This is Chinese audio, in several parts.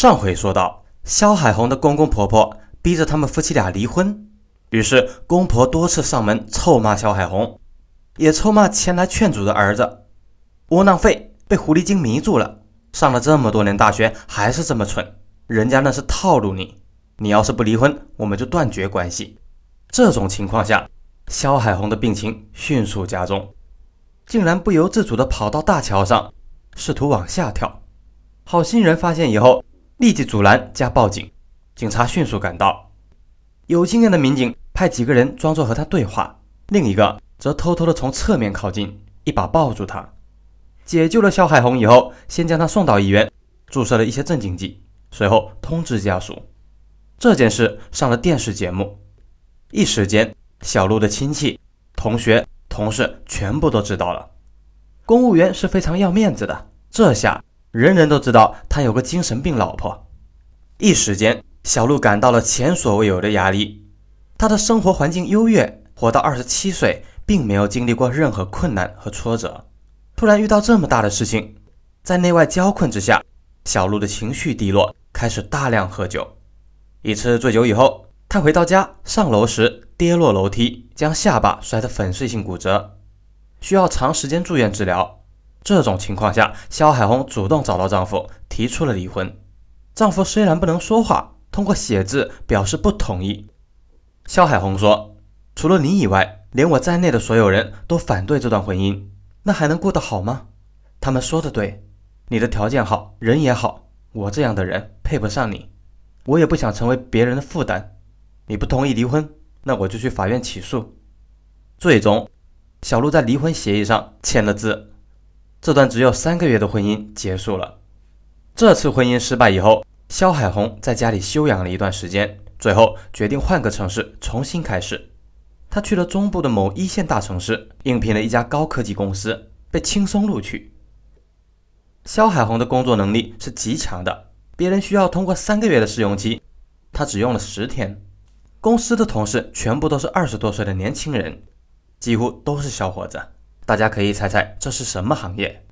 上回说到，肖海红的公公婆婆逼着他们夫妻俩离婚，于是公婆多次上门臭骂肖海红，也臭骂前来劝阻的儿子，窝囊废，被狐狸精迷住了，上了这么多年大学还是这么蠢，人家那是套路你，你要是不离婚，我们就断绝关系。这种情况下，肖海红的病情迅速加重，竟然不由自主地跑到大桥上，试图往下跳。好心人发现以后。立即阻拦加报警，警察迅速赶到。有经验的民警派几个人装作和他对话，另一个则偷偷的从侧面靠近，一把抱住他。解救了肖海红以后，先将他送到医院，注射了一些镇静剂，随后通知家属。这件事上了电视节目，一时间，小陆的亲戚、同学、同事全部都知道了。公务员是非常要面子的，这下。人人都知道他有个精神病老婆，一时间，小鹿感到了前所未有的压力。他的生活环境优越，活到二十七岁，并没有经历过任何困难和挫折，突然遇到这么大的事情，在内外交困之下，小鹿的情绪低落，开始大量喝酒。一次醉酒以后，他回到家，上楼时跌落楼梯，将下巴摔得粉碎性骨折，需要长时间住院治疗。这种情况下，肖海红主动找到丈夫，提出了离婚。丈夫虽然不能说话，通过写字表示不同意。肖海红说：“除了你以外，连我在内的所有人都反对这段婚姻，那还能过得好吗？”他们说的对，你的条件好，人也好，我这样的人配不上你，我也不想成为别人的负担。你不同意离婚，那我就去法院起诉。最终，小陆在离婚协议上签了字。这段只有三个月的婚姻结束了。这次婚姻失败以后，肖海红在家里休养了一段时间，最后决定换个城市重新开始。他去了中部的某一线大城市，应聘了一家高科技公司，被轻松录取。肖海红的工作能力是极强的，别人需要通过三个月的试用期，他只用了十天。公司的同事全部都是二十多岁的年轻人，几乎都是小伙子。大家可以猜猜这是什么行业？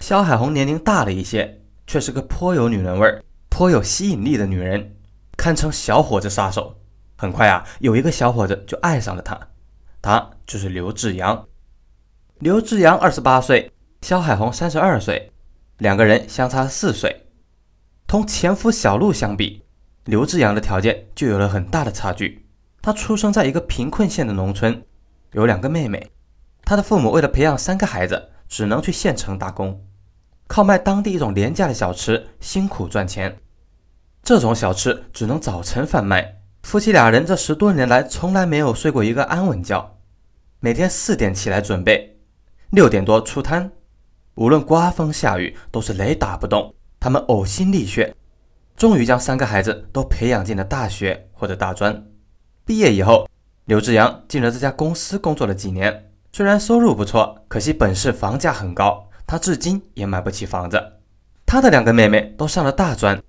肖海红年龄大了一些，却是个颇有女人味儿、颇有吸引力的女人，堪称小伙子杀手。很快啊，有一个小伙子就爱上了她，他就是刘志阳。刘志阳二十八岁，肖海红三十二岁，两个人相差四岁。同前夫小陆相比，刘志阳的条件就有了很大的差距。他出生在一个贫困县的农村，有两个妹妹。他的父母为了培养三个孩子，只能去县城打工，靠卖当地一种廉价的小吃辛苦赚钱。这种小吃只能早晨贩卖。夫妻俩人这十多年来从来没有睡过一个安稳觉，每天四点起来准备，六点多出摊，无论刮风下雨都是雷打不动。他们呕心沥血，终于将三个孩子都培养进了大学或者大专。毕业以后，刘志阳进了这家公司工作了几年。虽然收入不错，可惜本市房价很高，他至今也买不起房子。他的两个妹妹都上了大专，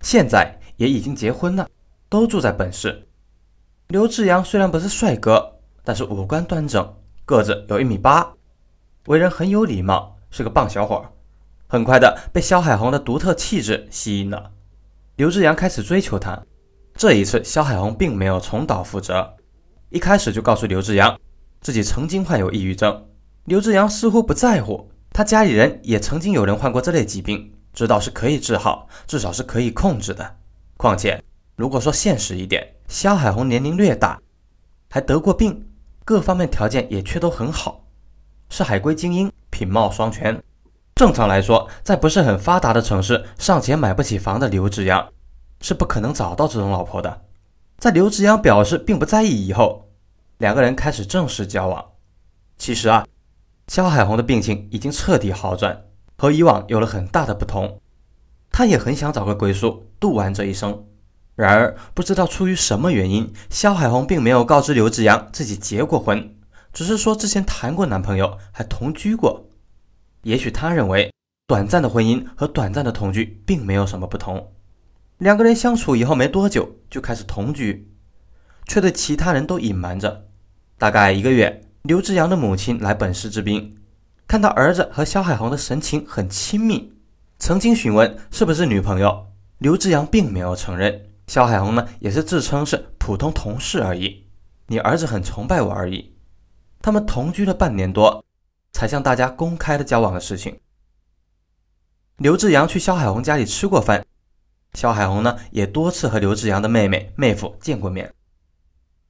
现在也已经结婚了，都住在本市。刘志阳虽然不是帅哥，但是五官端正，个子有一米八，为人很有礼貌，是个棒小伙。很快的被肖海红的独特气质吸引了，刘志阳开始追求她。这一次，肖海红并没有重蹈覆辙，一开始就告诉刘志阳。自己曾经患有抑郁症，刘志阳似乎不在乎。他家里人也曾经有人患过这类疾病，知道是可以治好，至少是可以控制的。况且，如果说现实一点，肖海红年龄略大，还得过病，各方面条件也却都很好，是海归精英，品貌双全。正常来说，在不是很发达的城市，尚且买不起房的刘志阳，是不可能找到这种老婆的。在刘志阳表示并不在意以后。两个人开始正式交往。其实啊，肖海红的病情已经彻底好转，和以往有了很大的不同。他也很想找个归宿，度完这一生。然而，不知道出于什么原因，肖海红并没有告知刘志阳自己结过婚，只是说之前谈过男朋友，还同居过。也许他认为，短暂的婚姻和短暂的同居并没有什么不同。两个人相处以后没多久，就开始同居，却对其他人都隐瞒着。大概一个月，刘志阳的母亲来本市治病，看到儿子和肖海红的神情很亲密，曾经询问是不是女朋友，刘志阳并没有承认，肖海红呢也是自称是普通同事而已。你儿子很崇拜我而已。他们同居了半年多，才向大家公开的交往的事情。刘志阳去肖海红家里吃过饭，肖海红呢也多次和刘志阳的妹妹、妹夫见过面。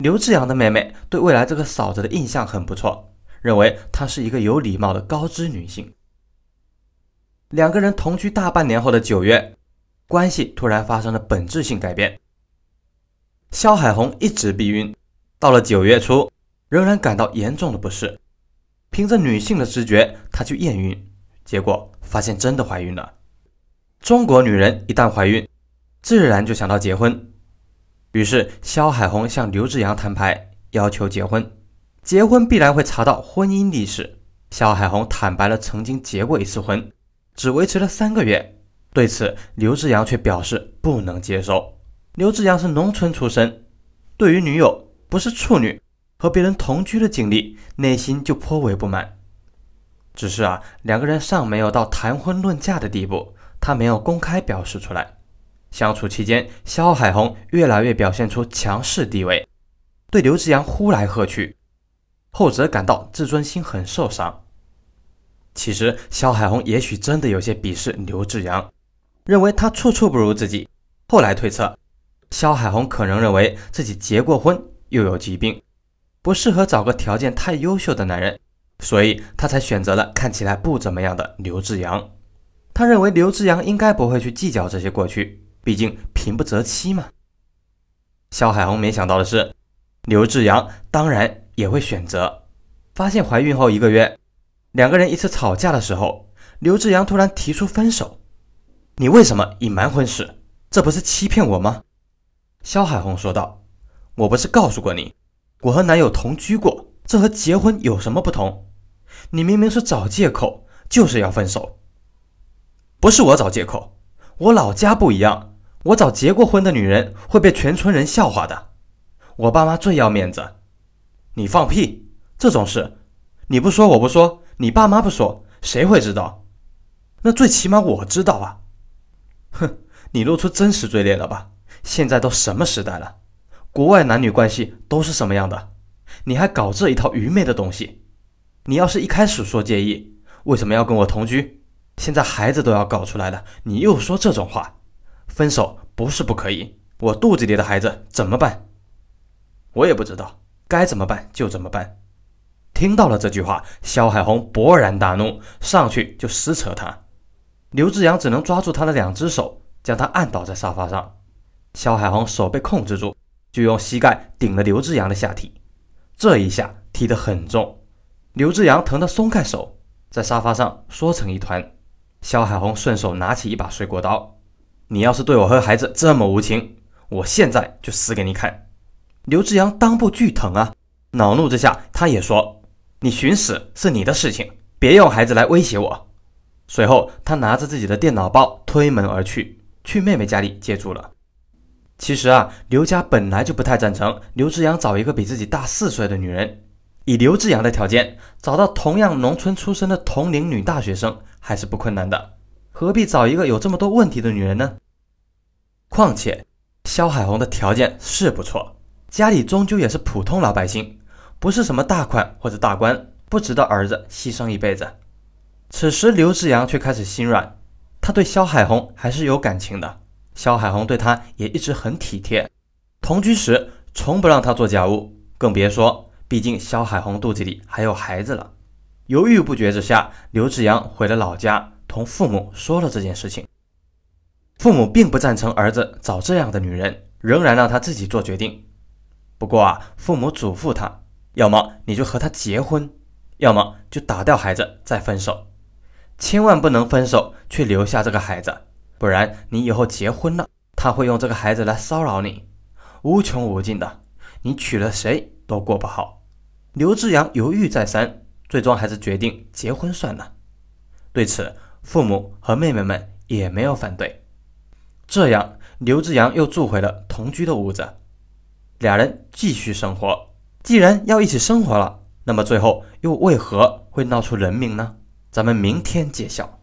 刘志阳的妹妹对未来这个嫂子的印象很不错，认为她是一个有礼貌的高知女性。两个人同居大半年后的九月，关系突然发生了本质性改变。肖海红一直避孕，到了九月初，仍然感到严重的不适。凭着女性的直觉，她去验孕，结果发现真的怀孕了。中国女人一旦怀孕，自然就想到结婚，于是肖海红向刘志阳摊牌，要求结婚。结婚必然会查到婚姻历史，肖海红坦白了曾经结过一次婚。只维持了三个月，对此刘志阳却表示不能接受。刘志阳是农村出身，对于女友不是处女和别人同居的经历，内心就颇为不满。只是啊，两个人尚没有到谈婚论嫁的地步，他没有公开表示出来。相处期间，肖海红越来越表现出强势地位，对刘志阳呼来喝去，后者感到自尊心很受伤。其实，肖海红也许真的有些鄙视刘志阳，认为他处处不如自己。后来推测，肖海红可能认为自己结过婚，又有疾病，不适合找个条件太优秀的男人，所以他才选择了看起来不怎么样的刘志阳。他认为刘志阳应该不会去计较这些过去，毕竟平不择妻嘛。肖海红没想到的是，刘志阳当然也会选择。发现怀孕后一个月。两个人一次吵架的时候，刘志阳突然提出分手。你为什么隐瞒婚事？这不是欺骗我吗？肖海红说道：“我不是告诉过你，我和男友同居过，这和结婚有什么不同？你明明是找借口，就是要分手。不是我找借口，我老家不一样，我找结过婚的女人会被全村人笑话的。我爸妈最要面子。你放屁！这种事，你不说我不说。”你爸妈不说，谁会知道？那最起码我知道啊！哼，你露出真实嘴脸了吧？现在都什么时代了，国外男女关系都是什么样的？你还搞这一套愚昧的东西？你要是一开始说介意，为什么要跟我同居？现在孩子都要搞出来了，你又说这种话？分手不是不可以，我肚子里的孩子怎么办？我也不知道，该怎么办就怎么办。听到了这句话，肖海红勃然大怒，上去就撕扯他。刘志阳只能抓住他的两只手，将他按倒在沙发上。肖海红手被控制住，就用膝盖顶了刘志阳的下体。这一下踢得很重，刘志阳疼得松开手，在沙发上缩成一团。肖海红顺手拿起一把水果刀：“你要是对我和孩子这么无情，我现在就死给你看！”刘志阳裆部巨疼啊，恼怒之下，他也说。你寻死是你的事情，别用孩子来威胁我。随后，他拿着自己的电脑包推门而去，去妹妹家里借住了。其实啊，刘家本来就不太赞成刘志阳找一个比自己大四岁的女人。以刘志阳的条件，找到同样农村出身的同龄女大学生还是不困难的，何必找一个有这么多问题的女人呢？况且，肖海红的条件是不错，家里终究也是普通老百姓。不是什么大款或者大官，不值得儿子牺牲一辈子。此时，刘志阳却开始心软，他对肖海红还是有感情的。肖海红对他也一直很体贴，同居时从不让他做家务，更别说，毕竟肖海红肚子里还有孩子了。犹豫不决之下，刘志阳回了老家，同父母说了这件事情。父母并不赞成儿子找这样的女人，仍然让他自己做决定。不过啊，父母嘱咐他。要么你就和他结婚，要么就打掉孩子再分手，千万不能分手却留下这个孩子，不然你以后结婚了，他会用这个孩子来骚扰你，无穷无尽的，你娶了谁都过不好。刘志阳犹豫再三，最终还是决定结婚算了。对此，父母和妹妹们也没有反对。这样，刘志阳又住回了同居的屋子，俩人继续生活。既然要一起生活了，那么最后又为何会闹出人命呢？咱们明天揭晓。